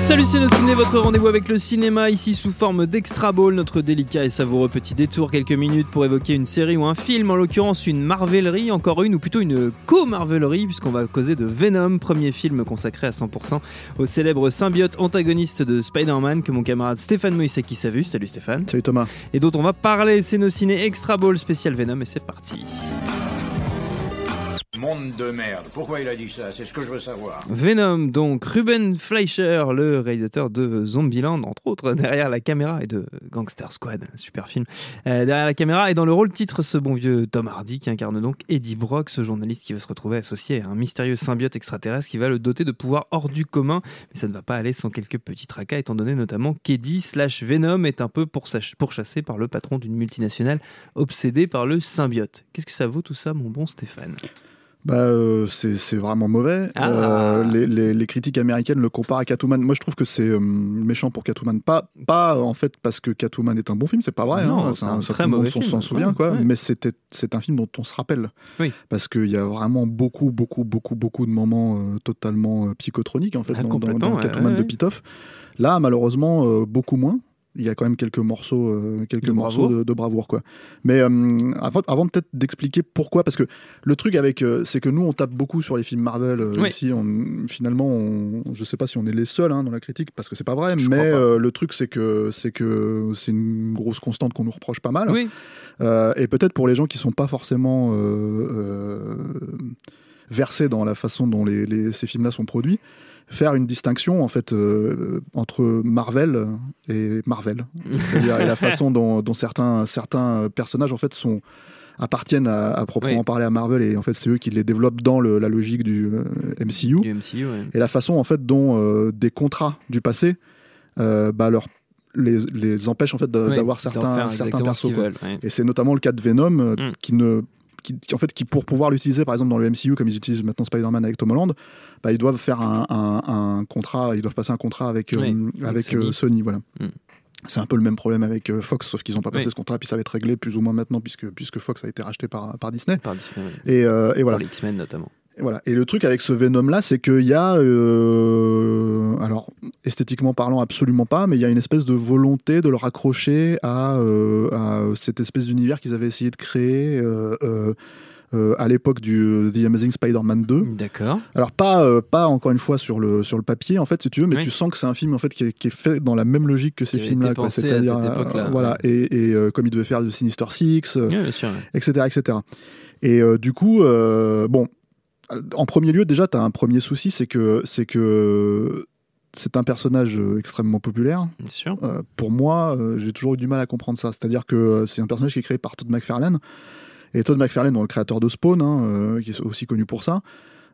Salut Ciné, votre rendez-vous avec le cinéma ici sous forme d'extra ball, notre délicat et savoureux petit détour, quelques minutes pour évoquer une série ou un film, en l'occurrence une marvelerie, encore une ou plutôt une co-marvelerie puisqu'on va causer de Venom, premier film consacré à 100% au célèbre symbiote antagoniste de Spider-Man que mon camarade Stéphane Moïsaki a vu. Salut Stéphane. Salut Thomas. Et dont on va parler, c'est nos ciné extra ball spécial Venom et c'est parti. Monde de merde. Pourquoi il a dit ça? C'est ce que je veux savoir. Venom, donc Ruben Fleischer, le réalisateur de Zombieland, entre autres, derrière la caméra, et de Gangster Squad, super film, euh, derrière la caméra, et dans le rôle titre, ce bon vieux Tom Hardy qui incarne donc Eddie Brock, ce journaliste qui va se retrouver associé à un mystérieux symbiote extraterrestre qui va le doter de pouvoirs hors du commun, mais ça ne va pas aller sans quelques petits tracas, étant donné notamment qu'Eddie slash Venom est un peu pourchassé par le patron d'une multinationale obsédé par le symbiote. Qu'est-ce que ça vaut tout ça, mon bon Stéphane? Bah, euh, c'est vraiment mauvais. Ah. Euh, les, les, les, critiques américaines le comparent à Catwoman. Moi, je trouve que c'est euh, méchant pour Catwoman. Pas, pas en fait parce que Catwoman est un bon film, c'est pas vrai. Non, hein. c'est un très monde mauvais s'en- film. s'en souvient, Ouais, quoi. ouais. Mais c'est un film dont on se rappelle. Oui. Parce qu'il y a vraiment beaucoup, beaucoup, beaucoup, beaucoup de moments totalement psychotroniques en fait Ah, dans, dans- complètement, dans ouais, Catwoman de. Pitoff. Là, malheureusement, beaucoup moins. Il y a quand même quelques morceaux, euh, quelques De morceaux bravoure. de, de bravoure, quoi. Mais euh, avant, avant peut-être d'expliquer pourquoi, parce que le truc avec, euh, c'est que nous, on tape beaucoup sur les films Marvel. Oui. Ici, on, finalement, on, je sais pas si on est les seuls hein, dans la critique, parce que c'est pas vrai. Je mais pas. le truc, c'est que c'est que c'est une grosse constante qu'on nous reproche pas mal. Oui, et peut-être pour les gens qui sont pas forcément versés dans la façon dont les, les- ces films-là sont produits, faire une distinction en fait euh, entre Marvel et Marvel, c'est-à-dire et la façon dont, dont certains certains personnages en fait sont appartiennent à, à proprement Oui. parler à Marvel et en fait c'est eux qui les développent dans le- la logique du euh, MCU du MCU, ouais. et la façon en fait dont euh, des contrats du passé bah, leur les, les empêchent en fait Oui, d'avoir certains certains ce persos ouais. Et c'est notamment le cas de Venom Mm. qui ne qui, qui, en fait qui pour pouvoir l'utiliser par exemple dans le MCU comme ils utilisent maintenant Spider-Man avec Tom Holland, bah, ils doivent faire un, un- un contrat, ils doivent passer un contrat avec euh, Oui, avec Sony. euh, Sony voilà. Mm. C'est un peu le même problème avec euh, Fox, sauf qu'ils n'ont pas passé Oui. ce contrat, puis ça va être réglé plus ou moins maintenant, puisque, puisque Fox a été racheté par, par Disney. Par Disney, ouais. Et, euh, et voilà. Pour les X-Men notamment. Et Voilà. Et le truc avec ce Venom là, c'est qu'il y a, alors esthétiquement parlant, absolument pas, mais il y a une espèce de volonté de le raccrocher à, euh, à cette espèce d'univers qu'ils avaient essayé de créer euh, euh, à l'époque du The Amazing Spider-Man 2. D'accord. Alors pas, euh, pas encore une fois sur le sur le papier en fait, si tu veux, mais Oui. tu sens que c'est un film en fait qui est, qui est fait dans la même logique que ces films-là, C'est-à-dire, euh, voilà. Et, et, comme il devait faire du Sinister Six. Oui, bien sûr. ouais. etc. etc. Et du coup, bon, en premier lieu, déjà, tu as un premier souci, c'est que c'est que c'est un personnage euh, extrêmement populaire. Bien sûr. Euh, pour moi, euh, j'ai toujours eu du mal à comprendre ça. C'est-à-dire que euh, c'est un personnage qui est créé par Todd McFarlane. Et Todd McFarlane, bon, le créateur de Spawn, hein, qui est aussi connu pour ça,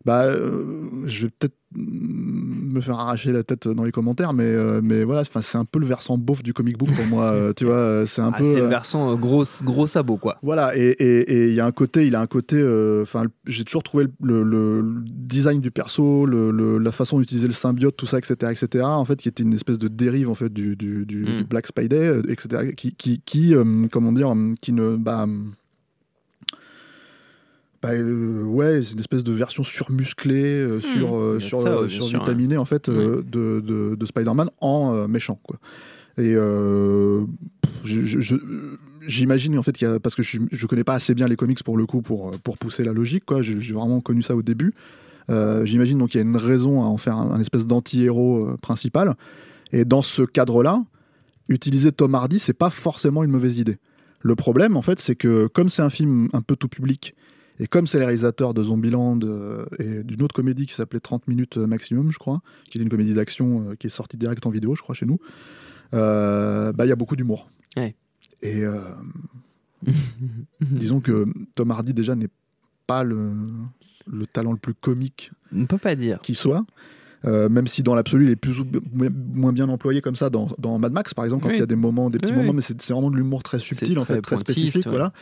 bah, euh, je vais peut-être me faire arracher la tête dans les commentaires, mais, euh, mais voilà, c'est un peu le versant beauf du comic book pour moi. euh, tu vois, c'est un Ah, peu. c'est le versant gros, gros sabot, quoi. voilà, et et- et il y a un côté, il a un côté, enfin, j'ai toujours trouvé le, le- le design du perso, le, la façon d'utiliser le symbiote, tout ça, etc., etc., en fait, qui était une espèce de dérive, en fait, du, du, du- Mm. du Black Spidey, euh, etc., qui, qui, qui comment dire, qui ne, bah, bah, euh, ouais, c'est une espèce de version surmusclée, euh, sur, euh, il sur, ça, euh, sûr, survitaminée, en fait, euh, de, de, de Spider-Man en euh, méchant, quoi. Et euh, j'imagine en fait qu'il y a, parce que je, je connais pas assez bien les comics pour le coup pour, pour pousser la logique quoi. J'ai j'ai vraiment connu ça au début. Euh, j'imagine donc qu'il y a une raison à en faire un, un espèce d'anti-héros euh, principal. Et dans ce cadre-là, utiliser Tom Hardy c'est pas forcément une mauvaise idée. Le problème en fait c'est que comme c'est un film un peu tout public Et comme c'est les réalisateurs de Zombieland euh, et d'une autre comédie qui s'appelait 30 minutes maximum, je crois, qui est une comédie d'action euh, qui est sortie direct en vidéo, je crois, chez nous, euh, bah, il y a beaucoup d'humour. Ouais. Et euh, disons que Tom Hardy, déjà, n'est pas le, le talent le plus comique On ne peut pas dire. qui soit. Euh, même si dans l'absolu il est plus ou moins- bien employé comme ça dans, dans Mad Max par exemple quand Oui. il y a des moments des petits Oui, moments oui. mais c'est vraiment de l'humour très subtil en fait très spécifique ouais. voilà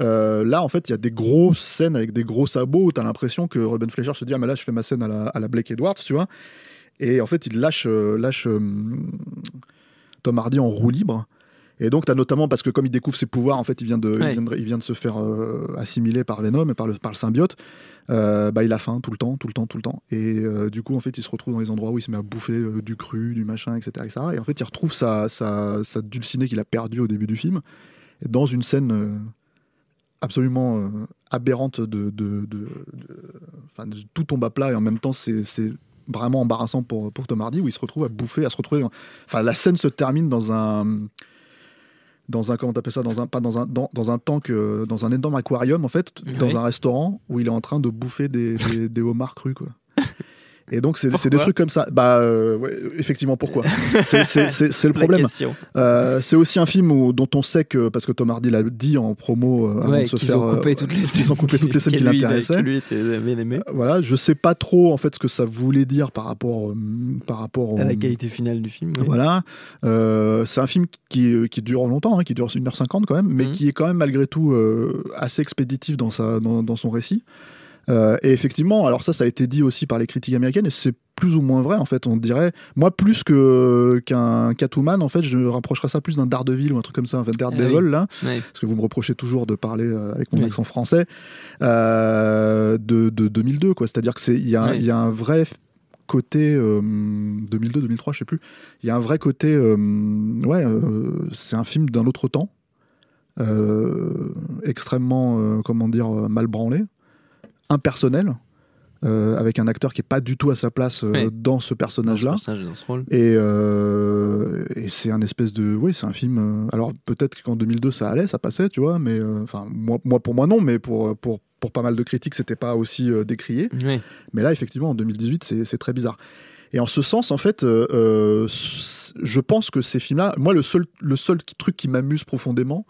Euh, là en fait il y a des grosses scènes avec des gros sabots où t'as l'impression que Ruben Fleischer se dit ah mais là je fais ma scène à la, à la Blake Edwards tu vois et en fait il lâche euh, lâche euh, Tom Hardy en roue libre et donc, tu as notamment, parce que comme il découvre ses pouvoirs, en fait, il vient de, Ouais. il vient de, il vient de se faire euh, assimiler par Venom et par le, par le symbiote. Euh, bah, il a faim tout le temps, tout le temps, tout le temps. Et euh, du coup, en fait, il se retrouve dans les endroits où il se met à bouffer du cru, du machin, etc., etc. Et en fait, il retrouve sa, sa, sa dulcinée qu'il a perdue au début du film dans une scène absolument euh, aberrante de, de, de, de- tout tombe à plat et en même temps, c'est vraiment embarrassant pour, pour Tom Hardy où il se retrouve à bouffer, à se retrouver. Enfin, la scène se termine dans un dans un comment t'appelles ça dans un pas dans un dans, dans un tank euh, dans un énorme aquarium en fait dans un restaurant où il est en train de bouffer des, des, des homards crus quoi et donc c'est des trucs comme ça bah euh, ouais, effectivement pourquoi? C'est le problème euh, c'est aussi un film où- dont on sait que parce que Tom Hardy l'a dit en promo euh, avant Ouais, de se qu'ils faire ont coupé toutes les scènes. qu'ils ont coupé toutes les scènes qui l'intéressaient que lui était bien aimé. Voilà je sais pas trop en fait ce que ça voulait dire par rapport par rapport À la qualité finale du film. voilà. C'est un film qui, qui dure longtemps, hein, qui dure 1h50 quand même, mais Mhm. qui est quand même malgré tout assez expéditif dans, sa, dans, dans son récit. Euh, et effectivement, alors ça, ça a été dit aussi par les critiques américaines, et c'est plus ou moins vrai en fait. On dirait, moi, plus que qu'un Catwoman, en fait, je rapprocherais ça plus d'un Daredevil ou un truc comme ça, un Daredevil Ah oui. là, parce que vous me reprochez toujours de parler euh, avec mon Oui. accent français euh, de, de 2002, quoi. C'est-à-dire que c'est il y, y a un vrai côté 2002 2003 je sais plus il y a un vrai côté ouais c'est un film d'un autre temps extrêmement comment dire mal branlé impersonnel euh, avec un acteur qui est pas du tout à sa place euh, Oui. dans ce personnage là Dans ce personnage, dans ce rôle. et, euh, et c'est un espèce de oui c'est un film alors peut-être qu'en 2002 ça allait ça passait tu vois mais enfin moi, moi pour moi non mais pour pour pour pas mal de critiques c'était pas aussi décrié mais là, effectivement, en 2018, c'est très bizarre. Et en ce sens, en fait, je pense que ces films-là, moi, le seul, le seul truc qui m'amuse profondément,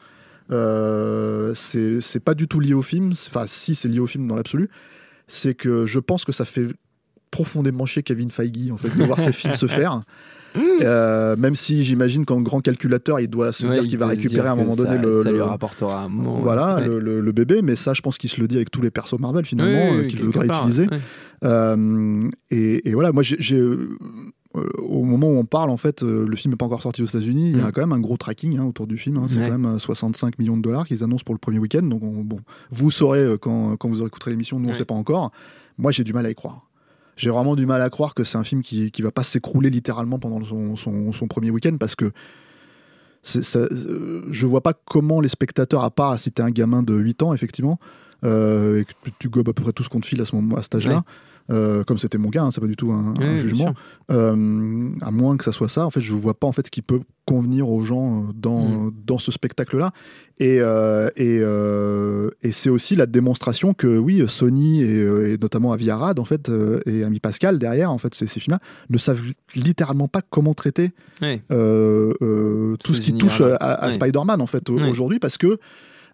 euh, c'est pas du tout lié au film. Enfin, si, c'est lié au film dans l'absolu. C'est que je pense que ça fait profondément chier Kevin Feige, en fait, de voir ces films se faire. Euh, même si j'imagine qu'en grand calculateur, il doit se Ouais, dire il qu'il va récupérer à un moment donné ça, le, ça lui rapportera moment. voilà, ouais. le, bébé, mais ça, je pense qu'il se le dit avec tous les persos Marvel finalement, Oui, oui, euh, oui, qu'il voudrait part, utiliser. ouais. Euh, et, et voilà, moi, j'ai, au moment où on parle, en fait, euh, le film n'est pas encore sorti aux États-Unis. Il y a Mm. quand même un gros tracking hein, autour du film. hein. c'est Ouais. quand même euh, 65 millions de dollars qu'ils annoncent pour le premier week-end. Donc, on- bon, vous saurez euh, quand, quand vous écouterez l'émission. Nous, on ne sait pas encore. Moi, j'ai du mal à y croire. J'ai vraiment du mal à croire que c'est un film qui, qui va pas s'écrouler littéralement pendant son, son, son premier week-end parce que ça, euh, je vois pas comment les spectateurs, à part si t'es un gamin de 8 ans, effectivement, euh, et que tu- tu gobes à peu près tout ce qu'on te file à, ce moment, à cet âge-là, euh, comme c'était mon cas, hein, c'est pas du tout un, jugement, euh, à moins que ça soit ça, en fait, je vois pas en fait ce qui peut convenir aux gens euh, dans, Mm. dans ce spectacle-là. Et, euh, et, et c'est aussi la démonstration que oui, Sony et, et notamment Avi Arad, en fait, et Ami Pascal derrière, en fait, ces, ces films-là, ne savent littéralement pas comment traiter tout ce qui touche à. Spider-Man en fait aujourd'hui parce que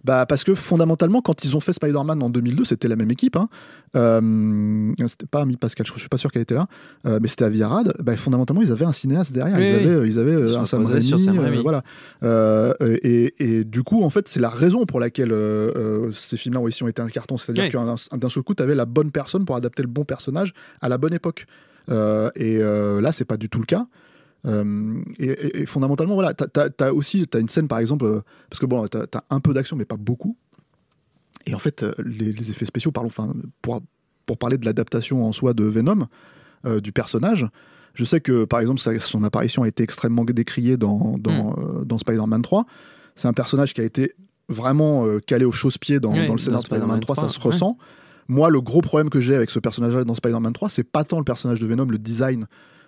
bah, parce que fondamentalement quand ils ont fait Spider-Man en 2002 c'était la même équipe hein. Euh, c'était pas Ami Pascal je suis pas sûr qu'elle était là euh, mais c'était Arad bah, fondamentalement ils avaient un cinéaste derrière Oui, ils, oui. avaient, euh, ils avaient euh, Ils un Sam reposaient sur Raimi, Sam euh, Raimi. voilà Euh, et, et du coup en fait c'est la raison pour laquelle euh, euh, ces films-là aussi ont été un carton c'est-à-dire Ouais. qu'un d'un seul coup tu avais la bonne personne pour adapter le bon personnage à la bonne époque Euh, et euh, là c'est pas du tout le cas euh, et, fondamentalement, voilà, t'as as, aussi as une scène par exemple, euh, parce que bon, t'as as un peu d'action, mais pas beaucoup. Et en fait, euh, les, les effets spéciaux, parlons, enfin, pour, pour parler de l'adaptation en soi de Venom, euh, du personnage, je sais que par exemple, sa- son apparition a été extrêmement décriée dans, dans, euh, dans Spider-Man 3. C'est un personnage qui a été vraiment calé au chausse-pied dans, Oui, dans le scénario de Spider-Man Spider-Man 3, ça 3, se ouais. ressent. Moi, le gros problème que j'ai avec ce personnage-là dans Spider-Man 3, c'est pas tant le personnage de Venom, le design,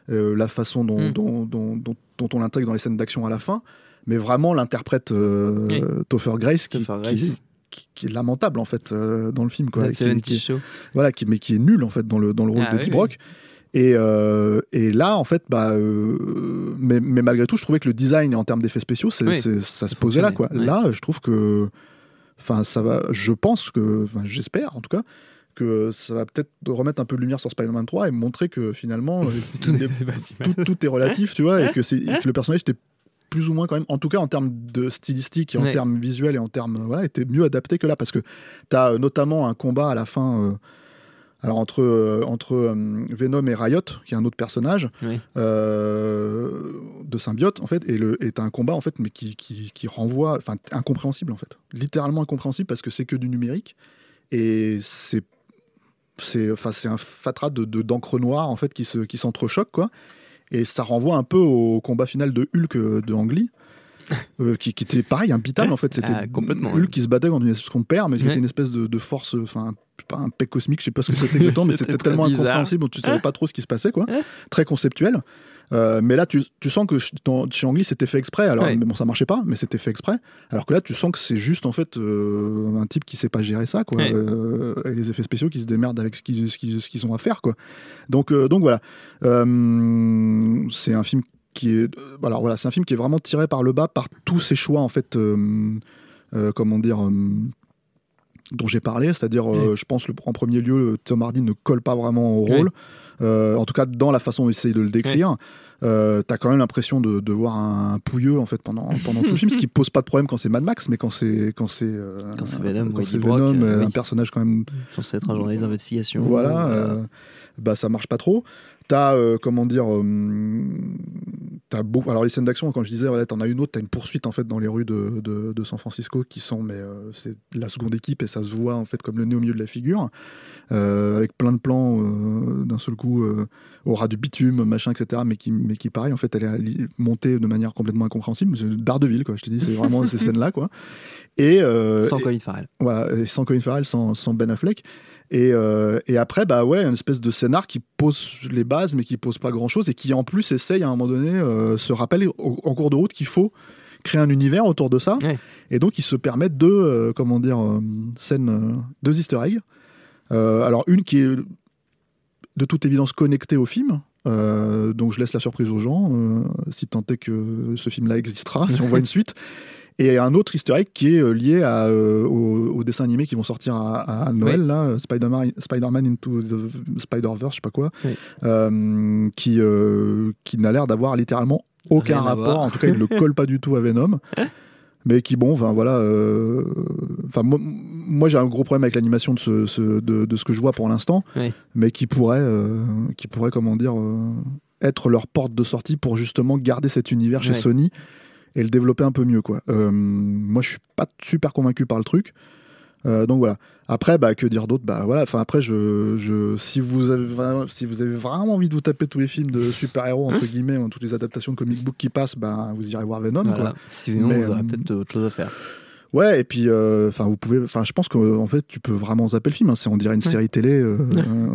la façon dont, Mm. dont, dont, dont- dont on l'intègre dans les scènes d'action à la fin, mais vraiment l'interprète euh, Oui. Topher Grace qui, Topher qui- Grace. qui, qui est lamentable en fait euh, dans le film quoi. Qui- 70 qui est- Show. voilà, qui, mais qui est nul en fait dans le, dans le rôle Ah de oui. Brock. Et, euh, et là, en fait, bah, euh, mais, mais malgré tout, je trouvais que le design en termes d'effets spéciaux, Oui, ça se posait là. Quoi. fonctionnait, ouais. Là, je trouve que, enfin, ça va. Je pense que, j'espère en tout cas, que ça va peut-être remettre un peu de lumière sur Spider-Man 3 et montrer que finalement, euh, Tout est- n'était pas si mal. tout, tout est relatif, tu vois, et que, c'est, et que le personnage était plus ou moins quand même, en tout cas en termes de stylistique et en Ouais. termes visuels et en termes, voilà, était mieux adapté que là, parce que tu as notamment un combat à la fin, euh, alors entre, euh, entre euh, Venom et Riot, qui est un autre personnage Oui. euh, de symbiote en fait, et le est un combat en fait, mais qui, qui, qui renvoie, enfin incompréhensible en fait, littéralement incompréhensible parce que c'est que du numérique et c'est c'est enfin c'est un fatras de de- d'encre noire en fait qui se qui s'entrechoque quoi et ça renvoie un peu au combat final de Hulk euh, de Ang Lee euh, qui, qui était pareil imbitable en fait c'était Ah, complètement, Hulk ouais. qui se battait contre une espèce qu'on perd mais qui Ouais. était une espèce de, de force enfin pas un pec cosmique je sais pas ce que c'était exactement mais C'était tellement bizarre. incompréhensible tu savais pas trop ce qui se passait quoi Ouais. très conceptuel Euh, mais là, tu, tu sens que ch- dans- chez Ang Lee, c'était fait exprès. Alors, Ouais. mais bon, ça marchait pas, mais c'était fait exprès. Alors que là, tu sens que c'est juste en fait euh, un type qui sait pas gérer ça, quoi. Ouais. Euh, et les effets spéciaux qui se démerdent avec ce qu'ils ce qu'ils- ce qu'ils ont à faire, quoi. Donc, donc voilà. C'est un film qui est, alors voilà, c'est un film qui est vraiment tiré par le bas par tous ces choix en fait. comment dire dont j'ai parlé, c'est-à-dire, euh, je pense, le, en premier lieu, Tom Hardy ne colle pas vraiment au rôle, Euh, en tout cas dans la façon essaye de le décrire. Euh, T'as quand même l'impression de, de voir un pouilleux en fait pendant, pendant tout le film, ce qui pose pas de problème quand c'est Mad Max, mais quand c'est quand c'est euh, Quand c'est Venom, quand Brock, euh, euh, oui. un personnage quand même Censé être un journaliste d'investigation. voilà, Euh, euh, bah ça marche pas trop. T'as euh, comment dire, euh, t'as beau. Alors les scènes d'action, quand je disais, voilà, t'en as une autre, t'as une poursuite en fait dans les rues de, de, de San Francisco qui sont, mais euh, c'est la seconde équipe et ça se voit en fait comme le nez au milieu de la figure, avec plein de plans d'un seul coup au ras du bitume, machin, etc. Mais qui, mais qui pareil, en fait, elle est montée de manière complètement incompréhensible. Daredevil, quoi. Je te dis, c'est vraiment ces scènes-là, quoi. Et Sans et- Colin Farrell. voilà, et sans Colin Farrell, sans, sans Ben Affleck. Et, euh, et après, bah ouais, une espèce de scénar qui pose les bases, mais qui pose pas grand chose, et qui en plus essaye à un moment donné, euh, se rappelle au- en cours de route qu'il faut créer un univers autour de ça. Ouais. Et donc, ils se permettent deux, euh, comment dire, euh, scènes, euh, deux easter eggs. Alors, une qui est de toute évidence connectée au film. Euh, donc je laisse la surprise aux gens, euh, si tant est que ce film-là existera, si on voit une suite. Et un autre easter egg qui est euh, lié à, euh, au, au dessin animé qui vont sortir à, à Noël, là, euh, Spider-Man Spider-Man Into the Spider-Verse, je sais pas quoi, Oui. qui, qui n'a l'air d'avoir littéralement aucun Rien rapport. En tout cas, il ne le colle pas du tout à Venom. Mais qui, bon, enfin voilà. euh, moi, moi, j'ai un gros problème avec l'animation de ce, ce- de, de ce que je vois pour l'instant, Oui. mais qui pourrait, euh, qui pourrait, comment dire, euh, être leur porte de sortie pour justement garder cet univers chez. Sony et le développer un peu mieux, quoi. Euh, moi, je suis pas super convaincu par le truc. Euh, donc voilà. Après, bah, que dire d'autre? Bah voilà. Enfin après, je, je, si vous avez, si vous avez vraiment envie de vous taper tous les films de super-héros entre guillemets, ou toutes les adaptations de comic book qui passent, bah vous irez voir Venom. Voilà. Quoi. Sinon, Mais, vous aurez euh, peut-être autre chose à faire. Ouais, et puis, euh, enfin, vous pouvez, enfin, je pense qu'en fait, tu peux vraiment zapper le film. hein. C'est, on dirait une Ouais. série télé, euh,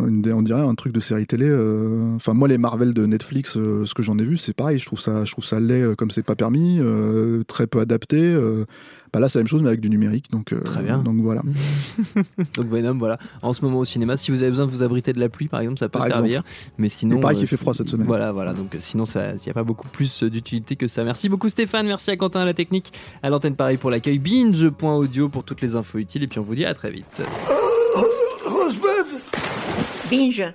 une- on dirait un truc de série télé. euh. Enfin, moi, les Marvel de Netflix, euh, ce que j'en ai vu, c'est pareil. Je trouve ça, je trouve ça laid euh, comme c'est pas permis, euh, très peu adapté. Bah là, c'est la même chose, mais avec du numérique. Donc, euh, Très bien. Donc voilà. Donc Venom, voilà. En ce moment au cinéma, si vous avez besoin de vous abriter de la pluie, par exemple, ça peut Par servir. Mais sinon, Il paraît euh, qu'il fait froid cette semaine. Voilà, voilà. Donc euh, sinon, il n'y a pas beaucoup plus d'utilité que ça. Merci beaucoup Stéphane. Merci à Quentin à la technique, à l'antenne pareil pour l'accueil. Binge.audio pour toutes les infos utiles. Et puis on vous dit à très vite. Binge.